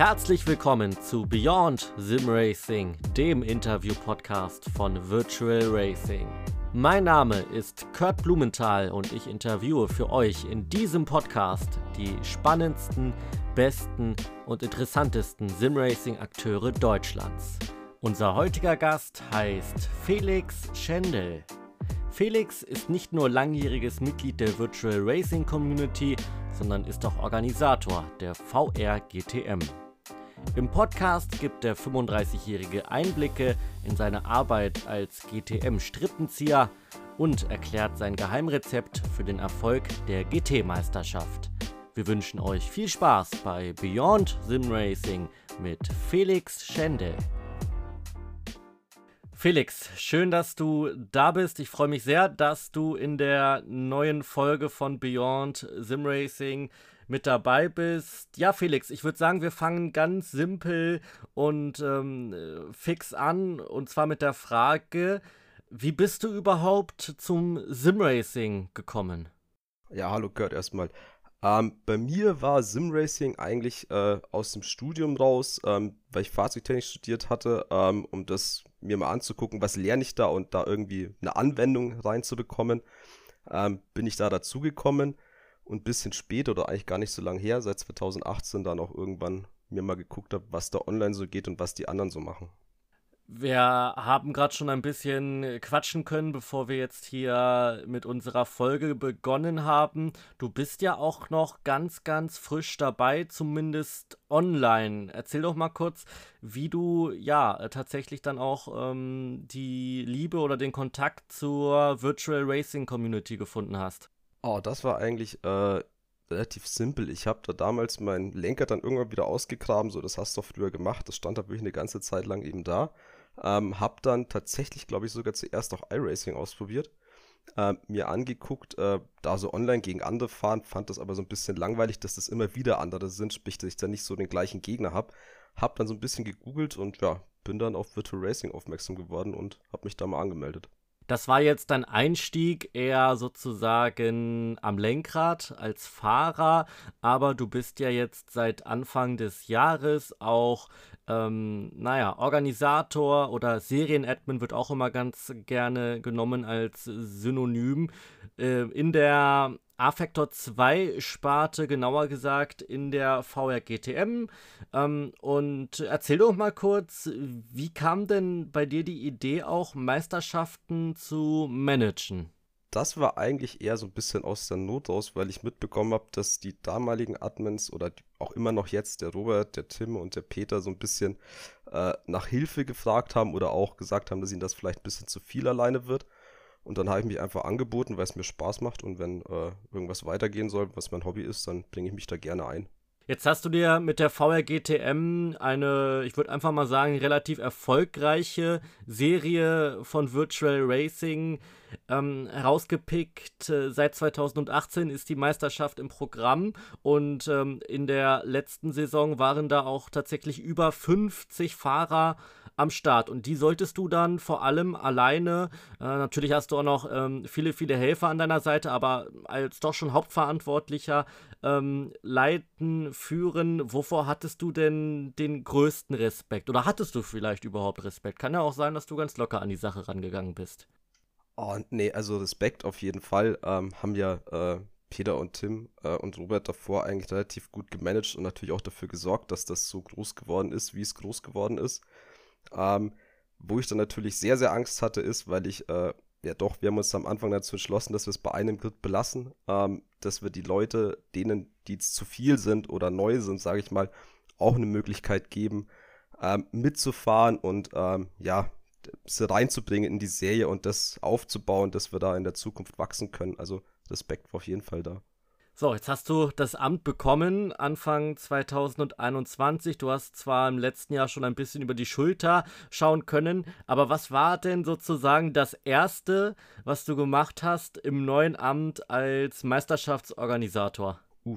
Herzlich willkommen zu Beyond Sim Racing, dem Interview-Podcast von Virtual Racing. Mein Name ist Kurt Blumenthal und ich interviewe für euch in diesem Podcast die spannendsten, besten und interessantesten Simracing-Akteure Deutschlands. Unser heutiger Gast heißt Felix Schendel. Felix ist nicht nur langjähriges Mitglied der Virtual Racing Community, sondern ist auch Organisator der VR GTM. Im Podcast gibt der 35-Jährige Einblicke in seine Arbeit als GTM-Strippenzieher und erklärt sein Geheimrezept für den Erfolg der GT-Meisterschaft. Wir wünschen euch viel Spaß bei Beyond Sim Racing mit Felix Schendel. Felix, schön, dass du da bist. Ich freue mich sehr, dass du in der neuen Folge von Beyond Sim Racing mit dabei bist. Ja, Felix, ich würde sagen, wir fangen ganz simpel und ähm, fix an. Und zwar mit der Frage, wie bist du überhaupt zum Simracing gekommen? Ja, hallo Kurt erstmal. Ähm, bei mir war Simracing eigentlich äh, aus dem Studium raus, ähm, weil ich Fahrzeugtechnik studiert hatte, ähm, um das mir mal anzugucken, was lerne ich da und da irgendwie eine Anwendung reinzubekommen, ähm, bin ich da dazugekommen und ein bisschen später oder eigentlich gar nicht so lange her, seit 2018 dann auch irgendwann mir mal geguckt habe, was da online so geht und was die anderen so machen. Wir haben gerade schon ein bisschen quatschen können, bevor wir jetzt hier mit unserer Folge begonnen haben. Du bist ja auch noch ganz, ganz frisch dabei, zumindest online. Erzähl doch mal kurz, wie du ja tatsächlich dann auch ähm, die Liebe oder den Kontakt zur Virtual Racing Community gefunden hast. Oh, das war eigentlich äh, relativ simpel. Ich habe da damals meinen Lenker dann irgendwann wieder ausgegraben, so das hast du früher gemacht. Das stand da wirklich eine ganze Zeit lang eben da. Ähm, hab dann tatsächlich, glaube ich, sogar zuerst auch iRacing ausprobiert. Äh, mir angeguckt, äh, da so online gegen andere fahren, fand das aber so ein bisschen langweilig, dass das immer wieder andere sind, sprich, dass ich da nicht so den gleichen Gegner habe. Hab dann so ein bisschen gegoogelt und ja, bin dann auf Virtual Racing aufmerksam geworden und habe mich da mal angemeldet. Das war jetzt dein Einstieg eher sozusagen am Lenkrad als Fahrer, aber du bist ja jetzt seit Anfang des Jahres auch, ähm, naja, Organisator oder Serienadmin wird auch immer ganz gerne genommen als Synonym. Äh, in der A-Factor 2 Sparte, genauer gesagt in der VR GTM. Ähm, und erzähl doch mal kurz, wie kam denn bei dir die Idee auch, Meisterschaften zu managen? Das war eigentlich eher so ein bisschen aus der Not raus, weil ich mitbekommen habe, dass die damaligen Admins oder auch immer noch jetzt, der Robert, der Tim und der Peter, so ein bisschen äh, nach Hilfe gefragt haben oder auch gesagt haben, dass ihnen das vielleicht ein bisschen zu viel alleine wird. Und dann habe ich mich einfach angeboten, weil es mir Spaß macht und wenn äh, irgendwas weitergehen soll, was mein Hobby ist, dann bringe ich mich da gerne ein. Jetzt hast du dir mit der VRGTM eine, ich würde einfach mal sagen, relativ erfolgreiche Serie von Virtual Racing ähm, herausgepickt. Äh, seit 2018 ist die Meisterschaft im Programm und ähm, in der letzten Saison waren da auch tatsächlich über 50 Fahrer am Start. Und die solltest du dann vor allem alleine, äh, natürlich hast du auch noch ähm, viele, viele Helfer an deiner Seite, aber als doch schon Hauptverantwortlicher ähm, leiten, führen. Wovor hattest du denn den größten Respekt? Oder hattest du vielleicht überhaupt Respekt? Kann ja auch sein, dass du ganz locker an die Sache rangegangen bist. Oh, nee, also Respekt auf jeden Fall. Ähm, haben ja äh, Peter und Tim äh, und Robert davor eigentlich relativ gut gemanagt und natürlich auch dafür gesorgt, dass das so groß geworden ist, wie es groß geworden ist. Ähm, wo ich dann natürlich sehr, sehr Angst hatte, ist, weil ich, äh, ja doch, wir haben uns am Anfang dazu entschlossen, dass wir es bei einem Grid belassen, ähm, dass wir die Leute, denen, die zu viel sind oder neu sind, sage ich mal, auch eine Möglichkeit geben, ähm, mitzufahren und ähm, ja, sie reinzubringen in die Serie und das aufzubauen, dass wir da in der Zukunft wachsen können. Also Respekt war auf jeden Fall da. So, jetzt hast du das Amt bekommen, Anfang 2021. Du hast zwar im letzten Jahr schon ein bisschen über die Schulter schauen können, aber was war denn sozusagen das Erste, was du gemacht hast im neuen Amt als Meisterschaftsorganisator? Uh,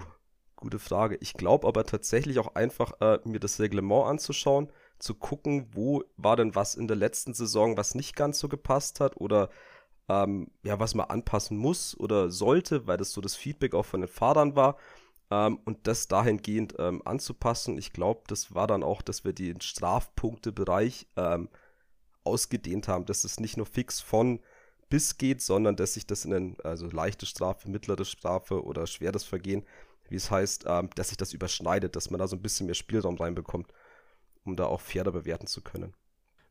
gute Frage. Ich glaube aber tatsächlich auch einfach, äh, mir das Reglement anzuschauen, zu gucken, wo war denn was in der letzten Saison, was nicht ganz so gepasst hat oder ähm, ja, was man anpassen muss oder sollte, weil das so das Feedback auch von den Fahrern war. ähm, und das dahingehend ähm, anzupassen. Ich glaube, das war dann auch, dass wir den Strafpunktebereich ähm, ausgedehnt haben, dass es nicht nur fix von bis geht, sondern dass sich das in eine also leichte Strafe, mittlere Strafe oder schweres Vergehen, wie es heißt, ähm, dass sich das überschneidet, dass man da so ein bisschen mehr Spielraum reinbekommt, um da auch fairer bewerten zu können.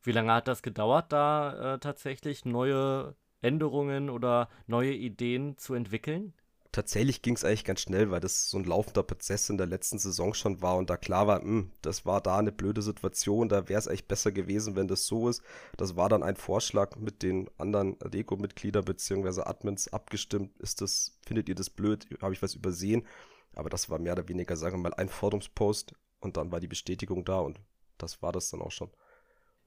Wie lange hat das gedauert, da äh, tatsächlich neue Änderungen oder neue Ideen zu entwickeln? tatsächlich ging es eigentlich ganz schnell, weil das so ein laufender Prozess in der letzten Saison schon war und da klar war, mh, hm, das war da eine blöde Situation, da wäre es echt besser gewesen, wenn das so ist. Das war dann ein Vorschlag mit den anderen Reko-Mitgliedern bzw. Admins abgestimmt. Ist das, findet ihr das blöd? Habe ich was übersehen? Aber das war mehr oder weniger, sagen wir mal, ein Forderungspost und dann war die Bestätigung da und das war das dann auch schon.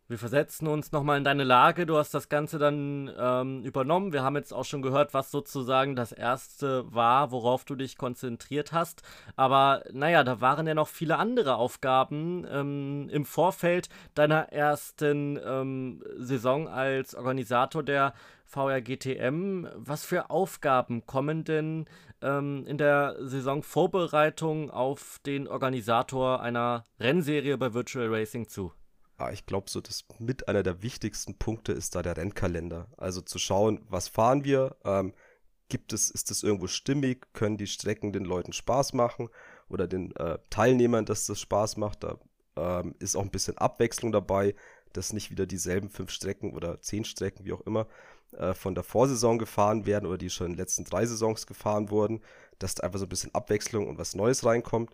Wir versetzen uns nochmal in deine Lage. Du hast das Ganze dann ähm, übernommen. Wir haben jetzt auch schon gehört, was sozusagen das erste war, worauf du dich konzentriert hast. Aber naja, da waren ja noch viele andere Aufgaben ähm, im Vorfeld deiner ersten ähm, Saison als Organisator der VRGTM. Was für Aufgaben kommen denn ähm, in der Saisonvorbereitung auf den Organisator einer Rennserie bei Virtual Racing zu? Ja, ich glaube, so das mit einer der wichtigsten Punkte ist da der Rennkalender. Also zu schauen, was fahren wir, ähm, gibt es, ist das irgendwo stimmig, können die Strecken den Leuten Spaß machen oder den äh, Teilnehmern, dass das Spaß macht. Da ähm, ist auch ein bisschen Abwechslung dabei, dass nicht wieder dieselben fünf Strecken oder zehn Strecken, wie auch immer, äh, von der Vorsaison gefahren werden oder die schon in den letzten drei Saisons gefahren wurden, dass da einfach so ein bisschen Abwechslung und was Neues reinkommt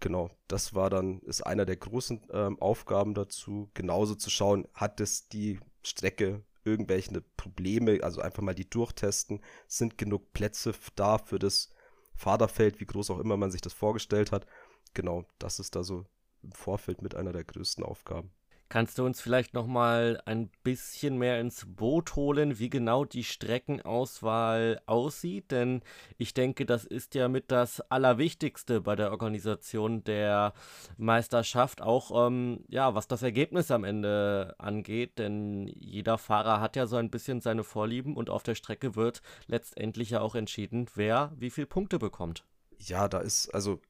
genau, das war dann, ist einer der großen ähm, Aufgaben dazu, genauso zu schauen, hat es die Strecke irgendwelche Probleme, also einfach mal die durchtesten, sind genug Plätze da für das Fahrerfeld, wie groß auch immer man sich das vorgestellt hat. Genau, das ist da so im Vorfeld mit einer der größten Aufgaben. Kannst du uns vielleicht noch mal ein bisschen mehr ins Boot holen, wie genau die Streckenauswahl aussieht? Denn ich denke, das ist ja mit das Allerwichtigste bei der Organisation der Meisterschaft, auch ähm, ja, was das Ergebnis am Ende angeht. Denn jeder Fahrer hat ja so ein bisschen seine Vorlieben und auf der Strecke wird letztendlich ja auch entschieden, wer wie viele Punkte bekommt. Ja, da ist also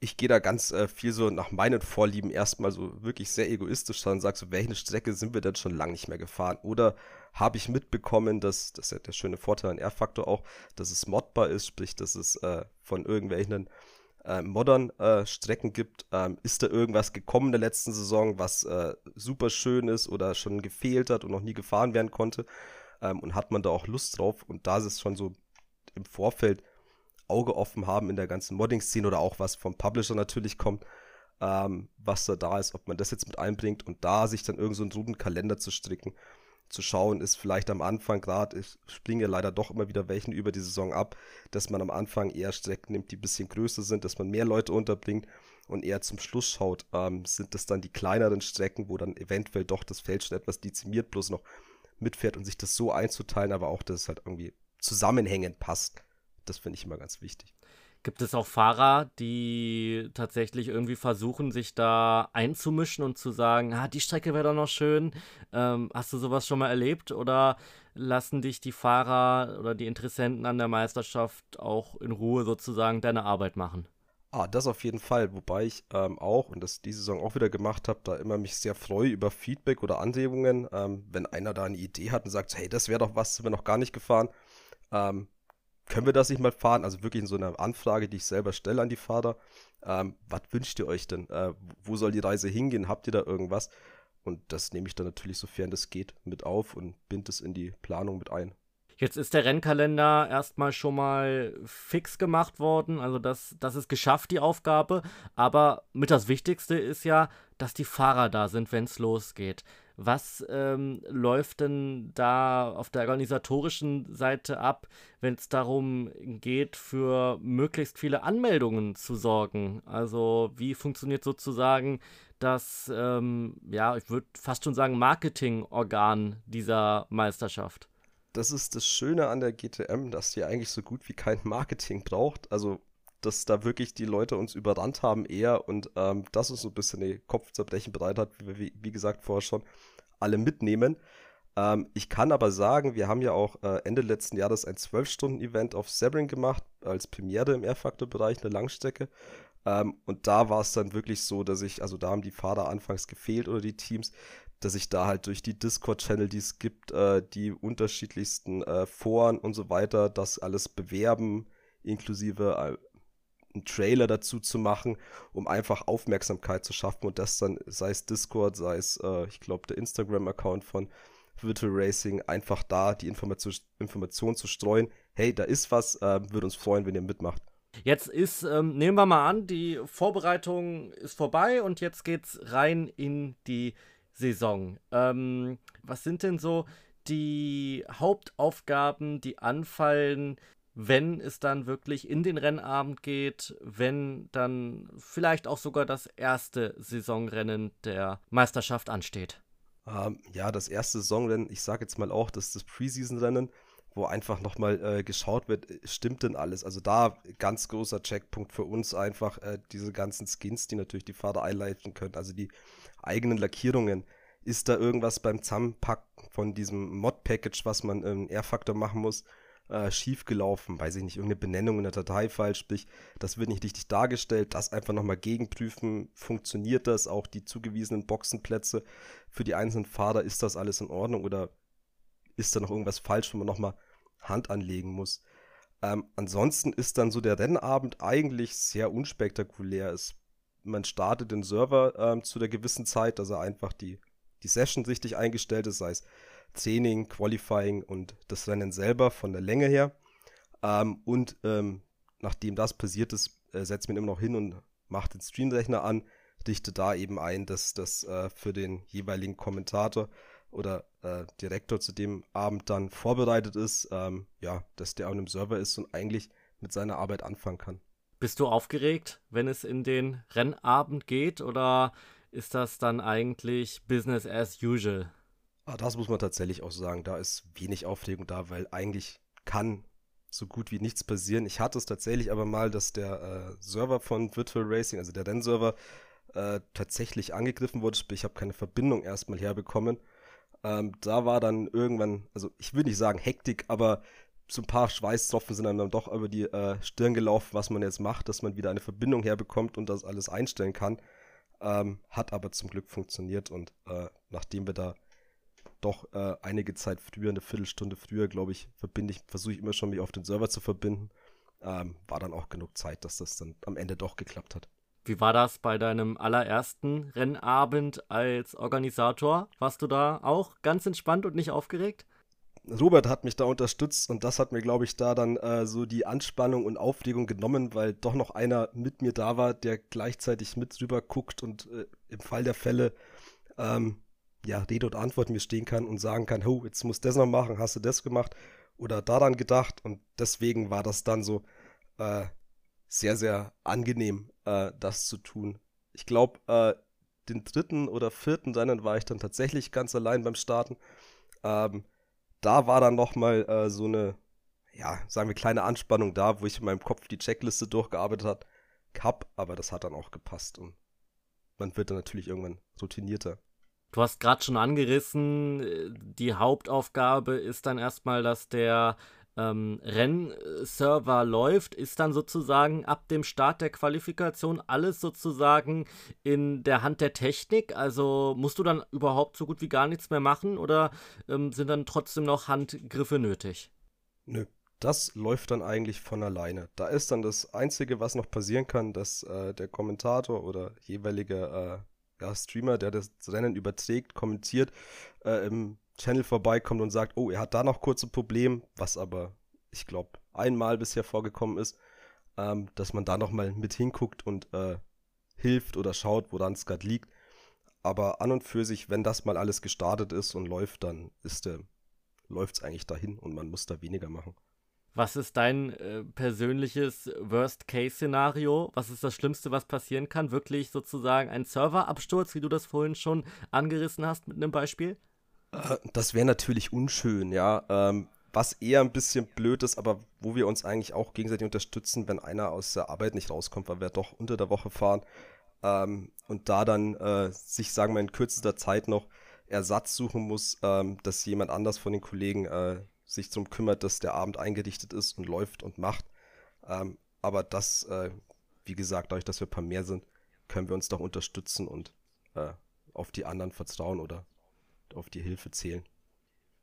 ich gehe da ganz äh, viel so nach meinen Vorlieben erstmal so wirklich sehr egoistisch und sage so, welche Strecke sind wir denn schon lange nicht mehr gefahren? Oder habe ich mitbekommen, dass, das ist ja der schöne Vorteil an R-Faktor auch, dass es modbar ist, sprich, dass es äh, von irgendwelchen äh, modern äh, Strecken gibt. Ähm, ist da irgendwas gekommen in der letzten Saison, was äh, super schön ist oder schon gefehlt hat und noch nie gefahren werden konnte? Ähm, und hat man da auch Lust drauf? Und da ist es schon so im Vorfeld Auge offen haben in der ganzen Modding-Szene oder auch was vom Publisher natürlich kommt, ähm, was da da ist, ob man das jetzt mit einbringt und da sich dann irgend so einen guten Kalender zu stricken, zu schauen, ist vielleicht am Anfang gerade, ich springe leider doch immer wieder welchen über die Saison ab, dass man am Anfang eher Strecken nimmt, die ein bisschen größer sind, dass man mehr Leute unterbringt und eher zum Schluss schaut, ähm, sind das dann die kleineren Strecken, wo dann eventuell doch das Feld schon etwas dezimiert bloß noch mitfährt und sich das so einzuteilen, aber auch, dass es halt irgendwie zusammenhängend passt. Das finde ich immer ganz wichtig. Gibt es auch Fahrer, die tatsächlich irgendwie versuchen, sich da einzumischen und zu sagen, ah, die Strecke wäre doch noch schön. Ähm, hast du sowas schon mal erlebt? Oder lassen dich die Fahrer oder die Interessenten an der Meisterschaft auch in Ruhe sozusagen deine Arbeit machen? Ah, das auf jeden Fall. Wobei ich ähm, auch, und das diese Saison auch wieder gemacht habe, da immer mich sehr freue über Feedback oder Anregungen. Ähm, wenn einer da eine Idee hat und sagt, hey, das wäre doch was, sind wir noch gar nicht gefahren. Ähm, können wir das nicht mal fahren? Also wirklich in so einer Anfrage, die ich selber stelle an die Fahrer. Ähm, was wünscht ihr euch denn? Äh, wo soll die Reise hingehen? Habt ihr da irgendwas? Und das nehme ich dann natürlich, sofern das geht, mit auf und binde es in die Planung mit ein. Jetzt ist der Rennkalender erstmal schon mal fix gemacht worden. Also das, das ist geschafft, die Aufgabe. Aber mit das Wichtigste ist ja, dass die Fahrer da sind, wenn es losgeht. Was ähm, läuft denn da auf der organisatorischen Seite ab, wenn es darum geht, für möglichst viele Anmeldungen zu sorgen? Also wie funktioniert sozusagen das, ähm, ja, ich würde fast schon sagen, Marketingorgan dieser Meisterschaft? Das ist das Schöne an der GTM, dass sie eigentlich so gut wie kein Marketing braucht. Also dass da wirklich die Leute uns überrannt haben eher und ähm, das ist so ein bisschen die Kopfzerbrechen bereit hat, wie, wie, wie gesagt vorher schon, alle mitnehmen. Ähm, ich kann aber sagen, wir haben ja auch äh, Ende letzten Jahres ein 12-Stunden-Event auf Sebring gemacht, als Premiere im Airfactor-Bereich, eine Langstrecke. Ähm, und da war es dann wirklich so, dass ich, also da haben die Fahrer anfangs gefehlt oder die Teams, dass ich da halt durch die Discord-Channel, die es gibt, äh, die unterschiedlichsten äh, Foren und so weiter, das alles bewerben, inklusive äh, einen Trailer dazu zu machen, um einfach Aufmerksamkeit zu schaffen und das dann, sei es Discord, sei es, äh, ich glaube, der Instagram-Account von Virtual Racing, einfach da die Information, Information zu streuen. Hey, da ist was, äh, würde uns freuen, wenn ihr mitmacht. Jetzt ist, ähm, nehmen wir mal an, die Vorbereitung ist vorbei und jetzt geht's rein in die Saison. Ähm, was sind denn so die Hauptaufgaben, die anfallen, wenn es dann wirklich in den Rennabend geht, wenn dann vielleicht auch sogar das erste Saisonrennen der Meisterschaft ansteht? Ähm, ja, das erste Saisonrennen, ich sage jetzt mal auch, das ist das Preseason-Rennen, wo einfach nochmal äh, geschaut wird, stimmt denn alles? Also da ganz großer Checkpunkt für uns einfach äh, diese ganzen Skins, die natürlich die Fahrer einleiten können, also die eigenen Lackierungen. Ist da irgendwas beim Zusammenpacken von diesem Mod-Package, was man im R-Faktor machen muss, äh, schiefgelaufen? Weiß ich nicht, irgendeine Benennung in der Datei falsch, sprich, das wird nicht richtig dargestellt. Das einfach nochmal gegenprüfen. Funktioniert das? Auch die zugewiesenen Boxenplätze für die einzelnen Fahrer, ist das alles in Ordnung oder ist da noch irgendwas falsch, wo man nochmal Hand anlegen muss? Ähm, ansonsten ist dann so der Rennabend eigentlich sehr unspektakulär. Es, man startet den Server ähm, zu der gewissen Zeit, dass er einfach die die Session richtig eingestellt ist, sei es Training, Qualifying und das Rennen selber von der Länge her. Ähm, und ähm, nachdem das passiert ist, äh, setzt man immer noch hin und macht den Streamrechner an, richtet da eben ein, dass das äh, für den jeweiligen Kommentator oder äh, Direktor zu dem Abend dann vorbereitet ist, ähm, ja, dass der auf einem Server ist und eigentlich mit seiner Arbeit anfangen kann. Bist du aufgeregt, wenn es in den Rennabend geht oder ist das dann eigentlich Business as usual. Ah, das muss man tatsächlich auch sagen. Da ist wenig Aufregung da, weil eigentlich kann so gut wie nichts passieren. Ich hatte es tatsächlich aber mal, dass der äh, Server von Virtual Racing, also der Rennserver, äh, tatsächlich angegriffen wurde. Ich habe keine Verbindung erstmal herbekommen. Ähm, da war dann irgendwann, also ich will nicht sagen Hektik, aber so ein paar Schweißtropfen sind dann doch über die äh, Stirn gelaufen, was man jetzt macht, dass man wieder eine Verbindung herbekommt und das alles einstellen kann. Ähm, hat aber zum Glück funktioniert und äh, nachdem wir da doch äh, einige Zeit früher, eine Viertelstunde früher, glaube ich, verbinde ich, versuche ich immer schon mich auf den Server zu verbinden, ähm, war dann auch genug Zeit, dass das dann am Ende doch geklappt hat. Wie war das bei deinem allerersten Rennabend als Organisator? Warst du da auch ganz entspannt und nicht aufgeregt? Robert hat mich da unterstützt und das hat mir, glaube ich, da dann äh, so die Anspannung und Aufregung genommen, weil doch noch einer mit mir da war, der gleichzeitig mit rüber guckt und äh, im Fall der Fälle ähm, ja, Rede und Antwort mir stehen kann und sagen kann, oh, jetzt musst du das noch machen, hast du das gemacht oder daran gedacht und deswegen war das dann so äh, sehr, sehr angenehm, äh, das zu tun. Ich glaube, äh, den dritten oder vierten Rennen war ich dann tatsächlich ganz allein beim Starten. Ähm, da war dann nochmal äh, so eine, ja, sagen wir, kleine Anspannung da, wo ich in meinem Kopf die Checkliste durchgearbeitet hat, hab, aber das hat dann auch gepasst und man wird dann natürlich irgendwann routinierter. Du hast gerade schon angerissen, äh, die Hauptaufgabe ist dann erstmal, dass der ähm, Rennserver läuft, ist dann sozusagen ab dem Start der Qualifikation alles sozusagen in der Hand der Technik? Also musst du dann überhaupt so gut wie gar nichts mehr machen oder ähm, sind dann trotzdem noch Handgriffe nötig? Nö, das läuft dann eigentlich von alleine. Da ist dann das Einzige, was noch passieren kann, dass äh, der Kommentator oder jeweilige äh, ja, Streamer, der das Rennen überträgt, kommentiert, äh, im Channel vorbeikommt und sagt, oh, er hat da noch kurz ein Problem, was aber, ich glaube, einmal bisher vorgekommen ist, ähm, dass man da nochmal mit hinguckt und äh, hilft oder schaut, woran es gerade liegt. Aber an und für sich, wenn das mal alles gestartet ist und läuft, dann läuft es eigentlich dahin und man muss da weniger machen. Was ist dein äh, persönliches Worst-Case-Szenario? Was ist das Schlimmste, was passieren kann? Wirklich sozusagen ein Serverabsturz, wie du das vorhin schon angerissen hast mit einem Beispiel? Äh, das wäre natürlich unschön, ja. Ähm, was eher ein bisschen blöd ist, aber wo wir uns eigentlich auch gegenseitig unterstützen, wenn einer aus der Arbeit nicht rauskommt, weil wir doch unter der Woche fahren ähm, und da dann äh, sich, sagen wir, in kürzester Zeit noch Ersatz suchen muss, ähm, dass jemand anders von den Kollegen äh, sich darum kümmert, dass der Abend eingerichtet ist und läuft und macht. Ähm, aber das, äh, wie gesagt, dadurch, dass wir ein paar mehr sind, können wir uns doch unterstützen und äh, auf die anderen vertrauen oder auf die Hilfe zählen.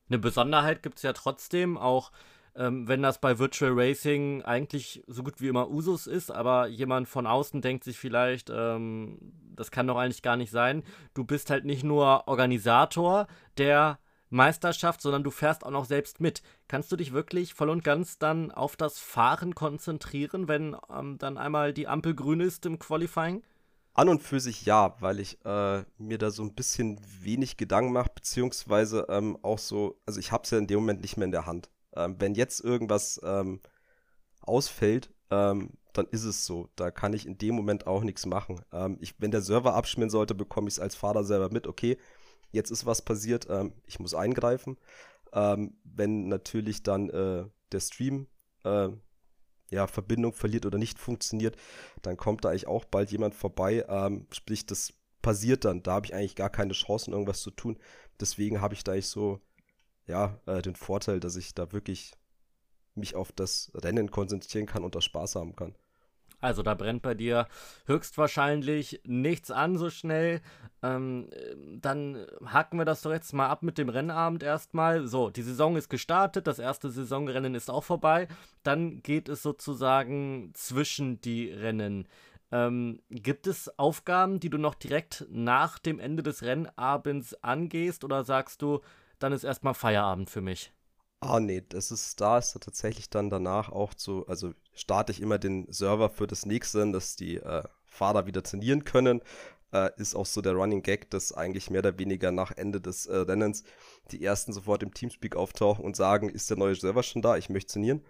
Eine Besonderheit gibt es ja trotzdem, auch ähm, wenn das bei Virtual Racing eigentlich so gut wie immer Usus ist, aber jemand von außen denkt sich vielleicht, ähm, das kann doch eigentlich gar nicht sein. Du bist halt nicht nur Organisator der Meisterschaft, sondern du fährst auch noch selbst mit. Kannst du dich wirklich voll und ganz dann auf das Fahren konzentrieren, wenn ähm, dann einmal die Ampel grün ist im Qualifying? An und für sich ja, weil ich äh, mir da so ein bisschen wenig Gedanken mache, beziehungsweise ähm, auch so, also ich habe es ja in dem Moment nicht mehr in der Hand. Ähm, wenn jetzt irgendwas ähm, ausfällt, ähm, dann ist es so. Da kann ich in dem Moment auch nichts machen. Ähm, ich, wenn der Server abschmieren sollte, bekomme ich es als Fahrer selber mit. Okay, jetzt ist was passiert, ähm, ich muss eingreifen. Ähm, wenn natürlich dann äh, der Stream äh, ja, Verbindung verliert oder nicht funktioniert, dann kommt da eigentlich auch bald jemand vorbei. Ähm, sprich, das passiert dann. Da habe ich eigentlich gar keine Chancen, irgendwas zu tun. Deswegen habe ich da eigentlich so ja, äh, den Vorteil, dass ich da wirklich mich auf das Rennen konzentrieren kann und da Spaß haben kann. Also da brennt bei dir höchstwahrscheinlich nichts an so schnell. Ähm, dann hacken wir das doch jetzt mal ab mit dem Rennabend erstmal. So, die Saison ist gestartet, das erste Saisonrennen ist auch vorbei. Dann geht es sozusagen zwischen die Rennen. Ähm, gibt es Aufgaben, die du noch direkt nach dem Ende des Rennabends angehst oder sagst du, dann ist erstmal Feierabend für mich. Ah, nee, das ist, da ist tatsächlich dann danach auch so, also starte ich immer den Server für das nächste, dass die äh, Fahrer wieder trainieren können. Äh, ist auch so der Running Gag, dass eigentlich mehr oder weniger nach Ende des äh, Rennens die ersten sofort im Teamspeak auftauchen und sagen, ist der neue Server schon da? Ich möchte trainieren.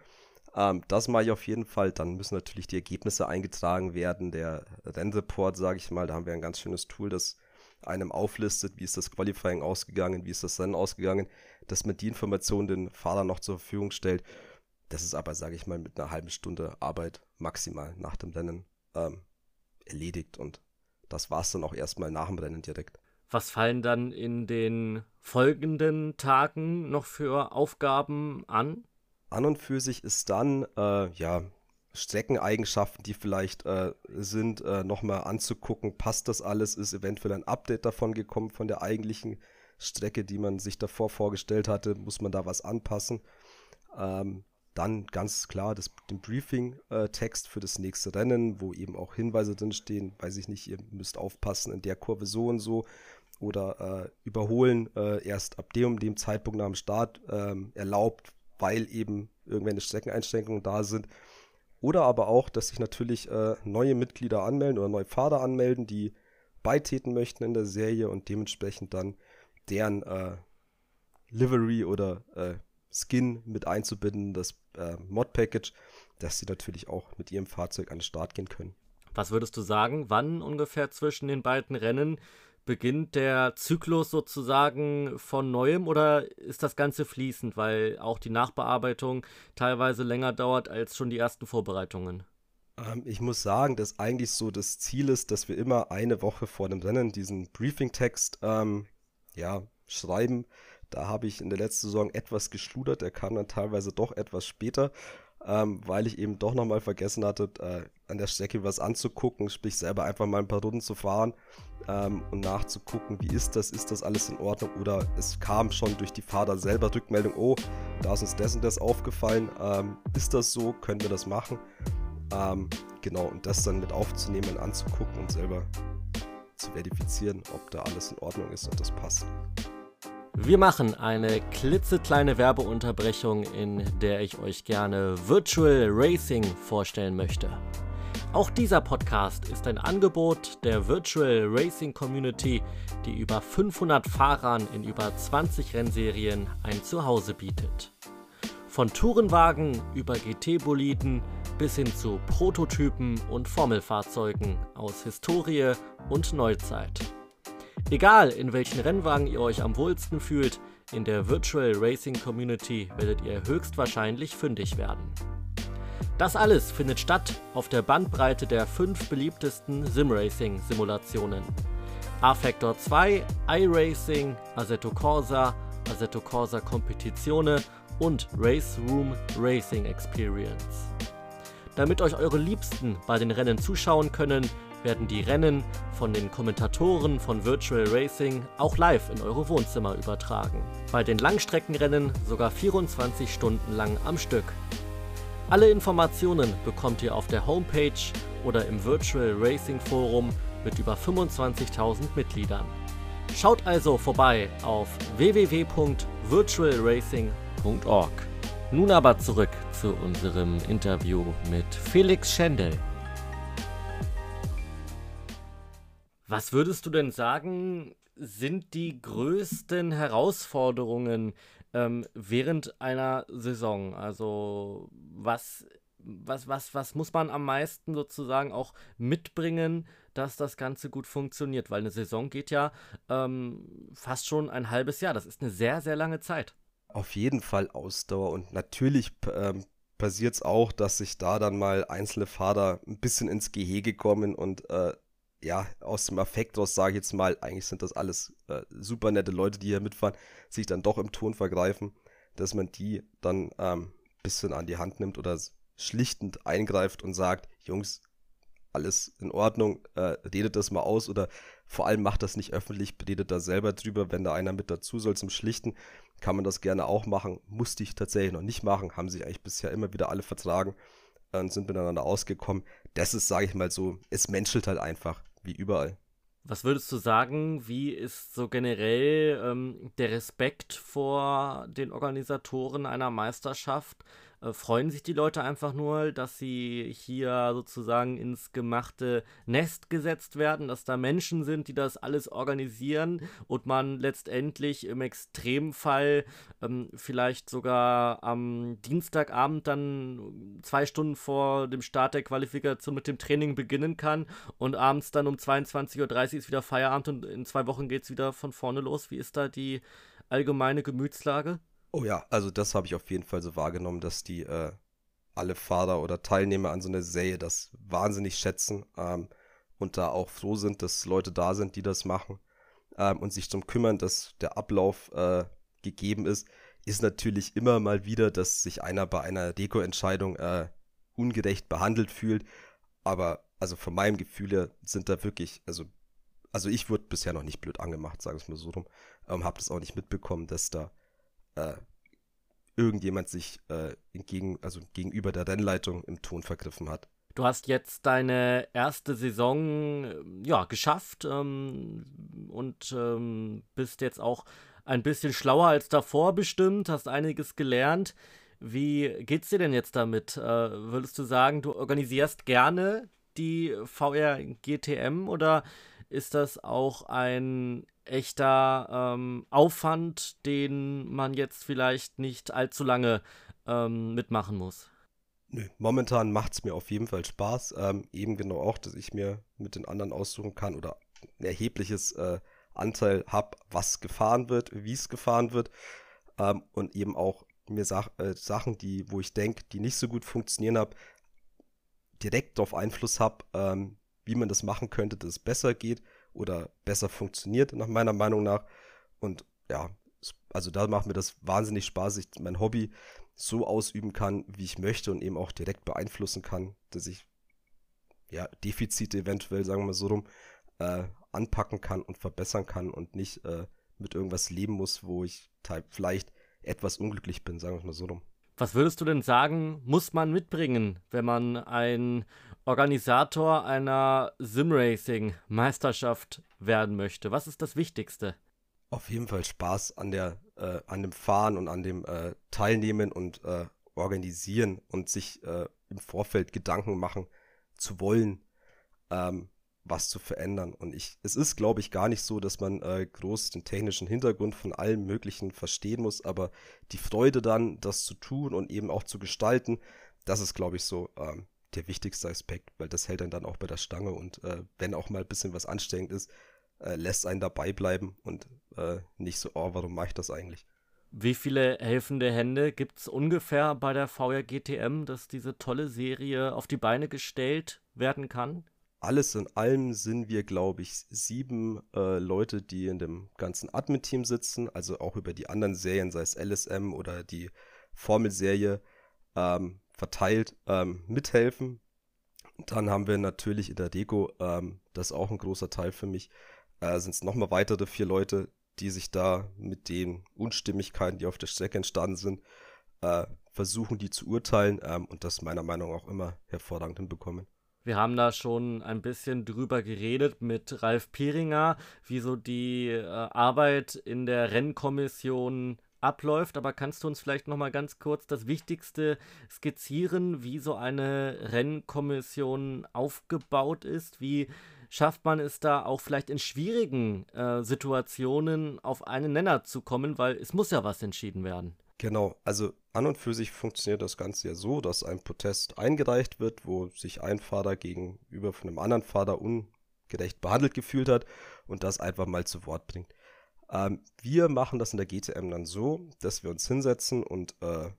Ähm, das mache ich auf jeden Fall. Dann müssen natürlich die Ergebnisse eingetragen werden. Der Rennreport, sage ich mal, da haben wir ein ganz schönes Tool, das einem auflistet, wie ist das Qualifying ausgegangen, wie ist das Rennen ausgegangen, dass man die Informationen den Fahrern noch zur Verfügung stellt. Das ist aber, sage ich mal, mit einer halben Stunde Arbeit maximal nach dem Rennen ähm, erledigt und das war es dann auch erstmal nach dem Rennen direkt. Was fallen dann in den folgenden Tagen noch für Aufgaben an? An und für sich ist dann, äh, ja, Streckeneigenschaften, die vielleicht äh, sind, äh, nochmal anzugucken. Passt das alles? Ist eventuell ein Update davon gekommen von der eigentlichen Strecke, die man sich davor vorgestellt hatte? Muss man da was anpassen? Ähm, dann ganz klar das, den Briefing-Text für das nächste Rennen, wo eben auch Hinweise drinstehen. Weiß ich nicht, ihr müsst aufpassen, in der Kurve so und so. Oder äh, überholen äh, erst ab dem, dem Zeitpunkt nach dem Start ähm, erlaubt, weil eben irgendwelche Streckeneinschränkungen da sind oder aber auch, dass sich natürlich äh, neue Mitglieder anmelden oder neue Fahrer anmelden, die beitreten möchten in der Serie und dementsprechend dann deren äh, Livery oder äh, Skin mit einzubinden, das äh, Mod-Package, dass sie natürlich auch mit ihrem Fahrzeug an den Start gehen können. Was würdest du sagen, wann ungefähr zwischen den beiden Rennen Beginnt der Zyklus sozusagen von neuem oder ist das Ganze fließend, weil auch die Nachbearbeitung teilweise länger dauert als schon die ersten Vorbereitungen? Ähm, ich muss sagen, dass eigentlich so das Ziel ist, dass wir immer eine Woche vor dem Rennen diesen Briefing-Text ähm, ja, schreiben. Da habe ich in der letzten Saison etwas geschludert, der kam dann teilweise doch etwas später ähm, weil ich eben doch nochmal vergessen hatte, äh, an der Strecke was anzugucken, sprich selber einfach mal ein paar Runden zu fahren ähm, und nachzugucken, wie ist das, ist das alles in Ordnung oder es kam schon durch die Fahrer selber Rückmeldung, oh, da ist uns das und das aufgefallen, ähm, ist das so, können wir das machen? Ähm, genau, und das dann mit aufzunehmen und anzugucken und selber zu verifizieren, ob da alles in Ordnung ist und das passt. Wir machen eine klitzekleine Werbeunterbrechung, in der ich euch gerne Virtual Racing vorstellen möchte. Auch dieser Podcast ist ein Angebot der Virtual Racing Community, die über 500 Fahrern in über 20 Rennserien ein Zuhause bietet. Von Tourenwagen über GT-Boliden bis hin zu Prototypen und Formelfahrzeugen aus Historie und Neuzeit. Egal, in welchen Rennwagen ihr euch am wohlsten fühlt, in der Virtual Racing Community werdet ihr höchstwahrscheinlich fündig werden. Das alles findet statt auf der Bandbreite der fünf beliebtesten Simracing-Simulationen. A-Factor 2, iRacing, Assetto Corsa, Assetto Corsa Competizione und Race Room Racing Experience. Damit euch eure Liebsten bei den Rennen zuschauen können, werden die Rennen von den Kommentatoren von Virtual Racing auch live in eure Wohnzimmer übertragen. Bei den Langstreckenrennen sogar 24 Stunden lang am Stück. Alle Informationen bekommt ihr auf der Homepage oder im Virtual Racing Forum mit über 25.000 Mitgliedern. Schaut also vorbei auf www.virtualracing.org. Nun aber zurück zu unserem Interview mit Felix Schendel. Was würdest du denn sagen, sind die größten Herausforderungen ähm, während einer Saison? Also was, was, was, was muss man am meisten sozusagen auch mitbringen, dass das Ganze gut funktioniert? Weil eine Saison geht ja ähm, fast schon ein halbes Jahr. Das ist eine sehr, sehr lange Zeit. Auf jeden Fall Ausdauer und natürlich ähm, passiert es auch, dass sich da dann mal einzelne Fahrer ein bisschen ins Gehege kommen und äh, ja, aus dem Affekt raus sage ich jetzt mal, eigentlich sind das alles äh, super nette Leute, die hier mitfahren, sich dann doch im Ton vergreifen, dass man die dann ein ähm, bisschen an die Hand nimmt oder schlichtend eingreift und sagt, Jungs, alles in Ordnung, äh, redet das mal aus oder vor allem macht das nicht öffentlich, redet da selber drüber, wenn da einer mit dazu soll zum Schlichten, kann man das gerne auch machen, musste ich tatsächlich noch nicht machen, haben sich eigentlich bisher immer wieder alle vertragen und sind miteinander ausgekommen. Das ist, sage ich mal so, es menschelt halt einfach wie überall. Was würdest du sagen, wie ist so generell ähm, der Respekt vor den Organisatoren einer Meisterschaft? Äh, freuen sich die Leute einfach nur, dass sie hier sozusagen ins gemachte Nest gesetzt werden, dass da Menschen sind, die das alles organisieren und man letztendlich im Extremfall ähm, vielleicht sogar am Dienstagabend dann zwei Stunden vor dem Start der Qualifikation mit dem Training beginnen kann und abends dann um 22.30 Uhr ist wieder Feierabend und in zwei Wochen geht es wieder von vorne los. Wie ist da die allgemeine Gemütslage? Oh ja, also das habe ich auf jeden Fall so wahrgenommen, dass die äh, alle Fahrer oder Teilnehmer an so einer Serie das wahnsinnig schätzen ähm, und da auch froh sind, dass Leute da sind, die das machen ähm, und sich darum kümmern, dass der Ablauf äh, gegeben ist, ist natürlich immer mal wieder, dass sich einer bei einer Deko-Entscheidung äh, ungerecht behandelt fühlt. Aber also von meinem Gefühl her sind da wirklich, also, also ich wurde bisher noch nicht blöd angemacht, sagen wir es mal so rum. Ähm, habe das auch nicht mitbekommen, dass da äh, irgendjemand sich äh, entgegen, also gegenüber der Rennleitung im Ton vergriffen hat. Du hast jetzt deine erste Saison äh, ja, geschafft ähm, und ähm, bist jetzt auch ein bisschen schlauer als davor bestimmt, hast einiges gelernt. Wie geht's dir denn jetzt damit? Äh, würdest du sagen, du organisierst gerne die VR GTM oder ist das auch ein echter ähm, Aufwand, den man jetzt vielleicht nicht allzu lange ähm, mitmachen muss. Momentan macht es mir auf jeden Fall Spaß. Ähm, eben genau auch, dass ich mir mit den anderen aussuchen kann oder ein erhebliches äh, Anteil habe, was gefahren wird, wie es gefahren wird. Ähm, und eben auch mir Sach äh, Sachen, die, wo ich denke, die nicht so gut funktionieren habe, direkt darauf Einfluss habe, ähm, wie man das machen könnte, dass es besser geht oder besser funktioniert, nach meiner Meinung nach. Und ja, also da macht mir das wahnsinnig Spaß, ich mein Hobby so ausüben kann, wie ich möchte und eben auch direkt beeinflussen kann, dass ich ja Defizite eventuell, sagen wir mal so rum, äh, anpacken kann und verbessern kann und nicht äh, mit irgendwas leben muss, wo ich vielleicht etwas unglücklich bin, sagen wir mal so rum. Was würdest du denn sagen, muss man mitbringen, wenn man ein Organisator einer Simracing-Meisterschaft werden möchte? Was ist das Wichtigste? Auf jeden Fall Spaß an, der, äh, an dem Fahren und an dem äh, Teilnehmen und äh, Organisieren und sich äh, im Vorfeld Gedanken machen zu wollen, ähm, was zu verändern. Und ich, es ist, glaube ich, gar nicht so, dass man äh, groß den technischen Hintergrund von allem Möglichen verstehen muss, aber die Freude dann, das zu tun und eben auch zu gestalten, das ist, glaube ich, so ähm, der wichtigste Aspekt, weil das hält einen dann auch bei der Stange und äh, wenn auch mal ein bisschen was anstrengend ist, äh, lässt einen dabei bleiben und äh, nicht so, oh, warum mache ich das eigentlich? Wie viele helfende Hände gibt es ungefähr bei der VR GTM, dass diese tolle Serie auf die Beine gestellt werden kann? Alles in allem sind wir, glaube ich, sieben äh, Leute, die in dem ganzen Admin-Team sitzen, also auch über die anderen Serien, sei es LSM oder die Formelserie, ähm, verteilt ähm, mithelfen. Dann haben wir natürlich in der Deko, ähm, das ist auch ein großer Teil für mich, äh, sind es nochmal weitere vier Leute, die sich da mit den Unstimmigkeiten, die auf der Strecke entstanden sind, äh, versuchen, die zu urteilen ähm, und das meiner Meinung nach auch immer hervorragend hinbekommen. Wir haben da schon ein bisschen drüber geredet mit Ralf Pieringer, wie so die äh, Arbeit in der Rennkommission abläuft, aber kannst du uns vielleicht noch mal ganz kurz das Wichtigste skizzieren, wie so eine Rennkommission aufgebaut ist? Wie schafft man es da auch vielleicht in schwierigen äh, Situationen auf einen Nenner zu kommen, weil es muss ja was entschieden werden? Genau, also an und für sich funktioniert das Ganze ja so, dass ein Protest eingereicht wird, wo sich ein Fahrer gegenüber von einem anderen Fahrer ungerecht behandelt gefühlt hat und das einfach mal zu Wort bringt. Ähm, wir machen das in der GTM dann so, dass wir uns hinsetzen und äh,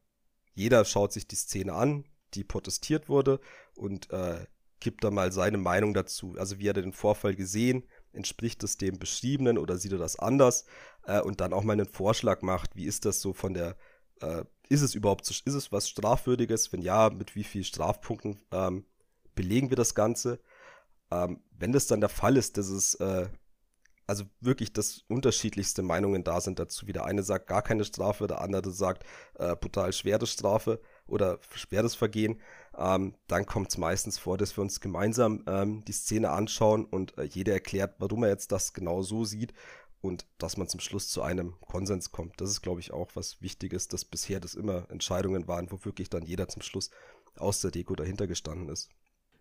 jeder schaut sich die Szene an, die protestiert wurde und äh, gibt da mal seine Meinung dazu. Also wie hat er den Vorfall gesehen? Entspricht es dem Beschriebenen oder sieht er das anders? Äh, und dann auch mal einen Vorschlag macht, wie ist das so von der äh, ist es überhaupt, ist es was Strafwürdiges? Wenn ja, mit wie vielen Strafpunkten ähm, belegen wir das Ganze? Ähm, wenn das dann der Fall ist, dass es, äh, also wirklich, dass unterschiedlichste Meinungen da sind dazu. Wie der eine sagt, gar keine Strafe, der andere sagt, äh, brutal schwere Strafe oder schweres Vergehen. Ähm, dann kommt es meistens vor, dass wir uns gemeinsam ähm, die Szene anschauen und äh, jeder erklärt, warum er jetzt das genau so sieht und dass man zum Schluss zu einem Konsens kommt. Das ist, glaube ich, auch was Wichtiges, dass bisher das immer Entscheidungen waren, wo wirklich dann jeder zum Schluss aus der Deko dahinter gestanden ist.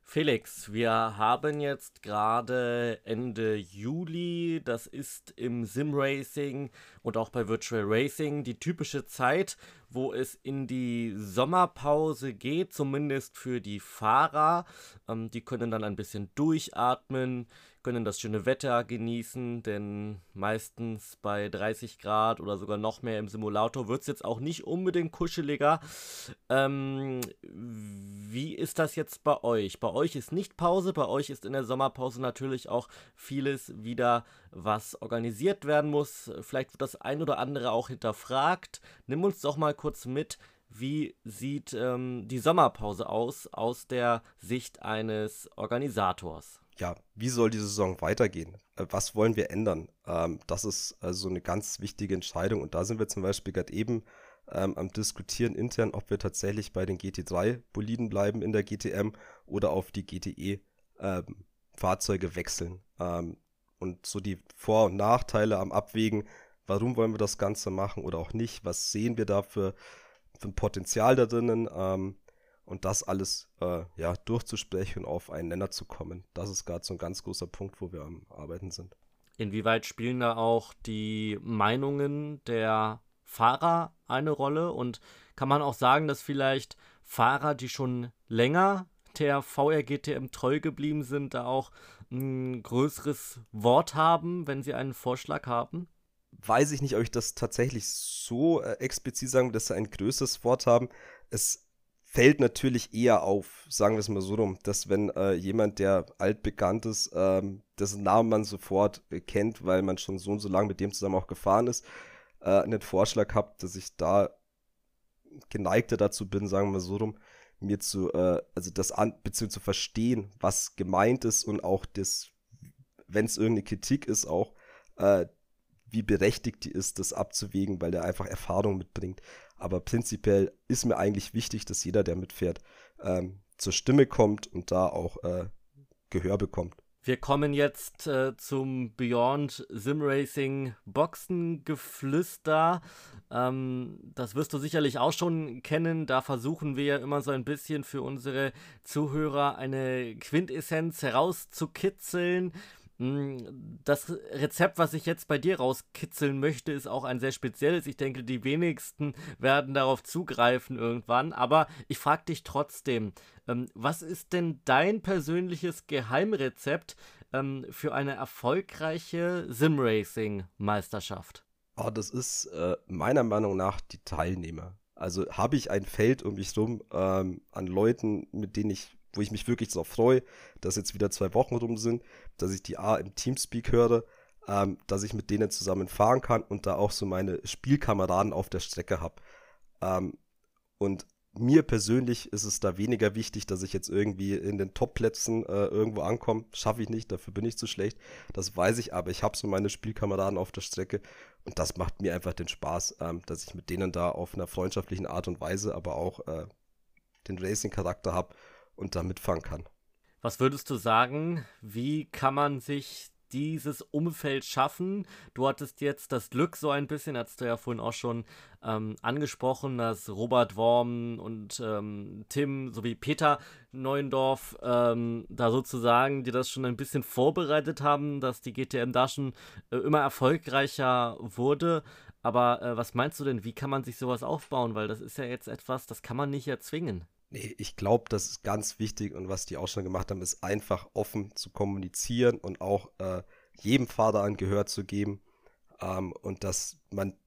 Felix, wir haben jetzt gerade Ende Juli. Das ist im Sim-Racing und auch bei Virtual Racing die typische Zeit, wo es in die Sommerpause geht, zumindest für die Fahrer. Ähm, die können dann ein bisschen durchatmen, können das schöne Wetter genießen, denn meistens bei 30 Grad oder sogar noch mehr im Simulator wird es jetzt auch nicht unbedingt kuscheliger. Ähm, wie ist das jetzt bei euch? Bei euch ist nicht Pause, bei euch ist in der Sommerpause natürlich auch vieles wieder, was organisiert werden muss. Vielleicht wird das ein oder andere auch hinterfragt. Nimm uns doch mal kurz mit. Wie sieht ähm, die Sommerpause aus, aus der Sicht eines Organisators? Ja, wie soll die Saison weitergehen? Äh, was wollen wir ändern? Ähm, das ist also eine ganz wichtige Entscheidung. Und da sind wir zum Beispiel gerade eben ähm, am Diskutieren intern, ob wir tatsächlich bei den GT3-Boliden bleiben in der GTM oder auf die GTE-Fahrzeuge ähm, wechseln. Ähm, und so die Vor- und Nachteile am Abwägen, warum wollen wir das Ganze machen oder auch nicht? Was sehen wir da für, für ein Potenzial da drinnen? Und das alles äh, ja, durchzusprechen und auf einen Nenner zu kommen. Das ist gerade so ein ganz großer Punkt, wo wir am Arbeiten sind. Inwieweit spielen da auch die Meinungen der Fahrer eine Rolle? Und kann man auch sagen, dass vielleicht Fahrer, die schon länger der VRGTM treu geblieben sind, da auch ein größeres Wort haben, wenn sie einen Vorschlag haben? Weiß ich nicht, ob ich das tatsächlich so äh, explizit sagen dass sie ein größeres Wort haben. Es fällt natürlich eher auf, sagen wir es mal so rum, dass wenn äh, jemand, der altbekannt ist, ähm, dessen Namen man sofort äh, kennt, weil man schon so und so lange mit dem zusammen auch gefahren ist, äh, einen Vorschlag habt, dass ich da geneigter dazu bin, sagen wir mal so rum, mir zu, äh, also das an, beziehungsweise zu verstehen, was gemeint ist und auch das, wenn es irgendeine Kritik ist, auch, äh, wie berechtigt die ist, das abzuwägen, weil der einfach Erfahrung mitbringt. Aber prinzipiell ist mir eigentlich wichtig, dass jeder, der mitfährt, ähm, zur Stimme kommt und da auch äh, Gehör bekommt. Wir kommen jetzt äh, zum Beyond Sim Racing Boxengeflüster. Ähm, das wirst du sicherlich auch schon kennen. Da versuchen wir immer so ein bisschen für unsere Zuhörer eine Quintessenz herauszukitzeln. Hm, das Rezept, was ich jetzt bei dir rauskitzeln möchte, ist auch ein sehr spezielles. Ich denke, die wenigsten werden darauf zugreifen irgendwann. Aber ich frage dich trotzdem, ähm, was ist denn dein persönliches Geheimrezept ähm, für eine erfolgreiche Simracing-Meisterschaft? Oh, das ist äh, meiner Meinung nach die Teilnehmer. Also habe ich ein Feld um mich rum ähm, an Leuten, mit denen ich wo ich mich wirklich darauf freue, dass jetzt wieder zwei Wochen rum sind, dass ich die A im Teamspeak höre, ähm, dass ich mit denen zusammen fahren kann und da auch so meine Spielkameraden auf der Strecke habe. Ähm, und mir persönlich ist es da weniger wichtig, dass ich jetzt irgendwie in den Top-Plätzen äh, irgendwo ankomme. Schaffe ich nicht, dafür bin ich zu schlecht. Das weiß ich, aber ich habe so meine Spielkameraden auf der Strecke und das macht mir einfach den Spaß, ähm, dass ich mit denen da auf einer freundschaftlichen Art und Weise, aber auch äh, den Racing-Charakter habe und da mitfahren kann. Was würdest du sagen, wie kann man sich dieses Umfeld schaffen. Du hattest jetzt das Glück so ein bisschen, hast du ja vorhin auch schon ähm, angesprochen, dass Robert Worm und ähm, Tim sowie Peter Neuendorf ähm, da sozusagen die das schon ein bisschen vorbereitet haben, dass die GTM da schon äh, immer erfolgreicher wurde. Aber äh, was meinst du denn, wie kann man sich sowas aufbauen? Weil das ist ja jetzt etwas, das kann man nicht erzwingen. Nee, ich glaube, das ist ganz wichtig und was die auch schon gemacht haben, ist einfach offen zu kommunizieren und auch äh, jedem Vater ein Gehör zu geben ähm, und dass man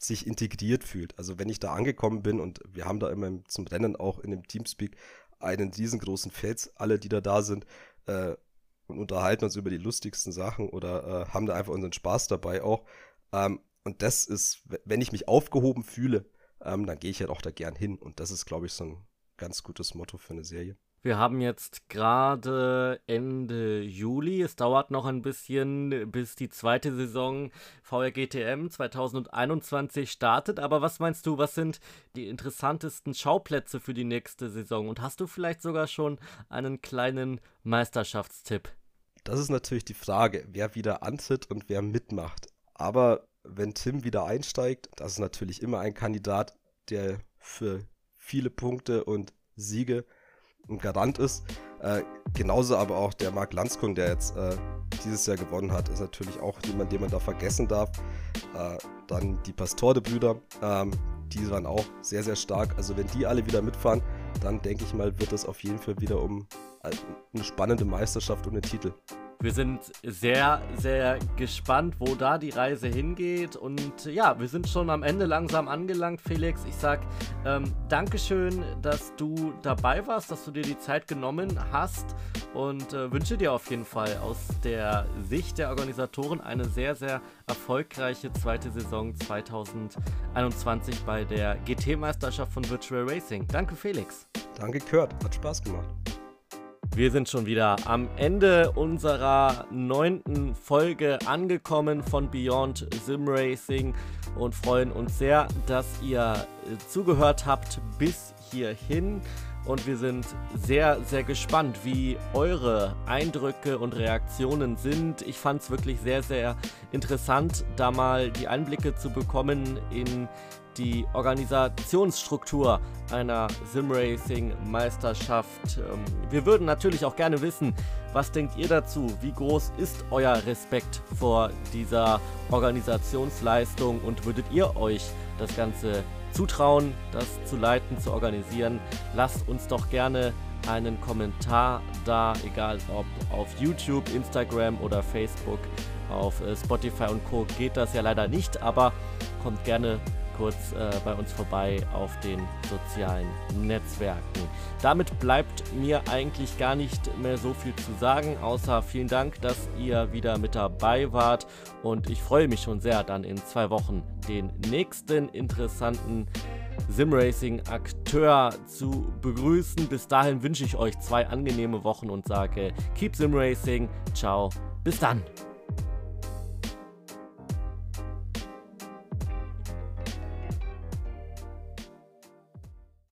sich integriert fühlt. Also wenn ich da angekommen bin und wir haben da immer zum Rennen auch in dem Teamspeak einen riesengroßen Fels, alle, die da da sind, äh, und unterhalten uns über die lustigsten Sachen oder äh, haben da einfach unseren Spaß dabei auch. Ähm, und das ist, wenn ich mich aufgehoben fühle, ähm, dann gehe ich halt auch da gern hin. Und das ist, glaube ich, so ein ganz gutes Motto für eine Serie. Wir haben jetzt gerade Ende Juli. Es dauert noch ein bisschen, bis die zweite Saison VRGTM 2021 startet. Aber was meinst du, was sind die interessantesten Schauplätze für die nächste Saison? Und hast du vielleicht sogar schon einen kleinen Meisterschaftstipp? Das ist natürlich die Frage, wer wieder antritt und wer mitmacht. Aber wenn Tim wieder einsteigt, das ist natürlich immer ein Kandidat, der für viele Punkte und Siege ein Garant ist. Äh, genauso aber auch der Marc Landskung, der jetzt äh, dieses Jahr gewonnen hat, ist natürlich auch jemand, den man da vergessen darf. Äh, dann die Pastorde-Brüder, ähm, die waren auch sehr, sehr stark. Also wenn die alle wieder mitfahren, dann denke ich mal, wird es auf jeden Fall wieder um äh, eine spannende Meisterschaft und einen Titel. Wir sind sehr, sehr gespannt, wo da die Reise hingeht. Und ja, wir sind schon am Ende langsam angelangt, Felix. Ich sag ähm, Dankeschön, dass du dabei warst, dass du dir die Zeit genommen hast und äh, wünsche dir auf jeden Fall aus der Sicht der Organisatoren eine sehr, sehr erfolgreiche zweite Saison 2021 bei der GT-Meisterschaft von Virtual Racing. Danke, Felix. Danke, Kurt. Hat Spaß gemacht. Wir sind schon wieder am Ende unserer neunten Folge angekommen von Beyond Sim Racing und freuen uns sehr, dass ihr äh, zugehört habt bis hierhin. Und wir sind sehr, sehr gespannt, wie eure Eindrücke und Reaktionen sind. Ich fand es wirklich sehr, sehr interessant, da mal die Einblicke zu bekommen in die Organisationsstruktur einer Simracing-Meisterschaft. Ähm, wir würden natürlich auch gerne wissen, was denkt ihr dazu? Wie groß ist euer Respekt vor dieser Organisationsleistung und würdet ihr euch das Ganze zutrauen, das zu leiten, zu organisieren? Lasst uns doch gerne einen Kommentar da, egal ob auf YouTube, Instagram oder Facebook. Auf äh, Spotify und Co. geht das ja leider nicht, aber kommt gerne kurz äh, bei uns vorbei auf den sozialen Netzwerken. Damit bleibt mir eigentlich gar nicht mehr so viel zu sagen, außer vielen Dank, dass ihr wieder mit dabei wart und ich freue mich schon sehr, dann in zwei Wochen den nächsten interessanten Simracing-Akteur zu begrüßen. Bis dahin wünsche ich euch zwei angenehme Wochen und sage Keep Simracing. Ciao, bis dann.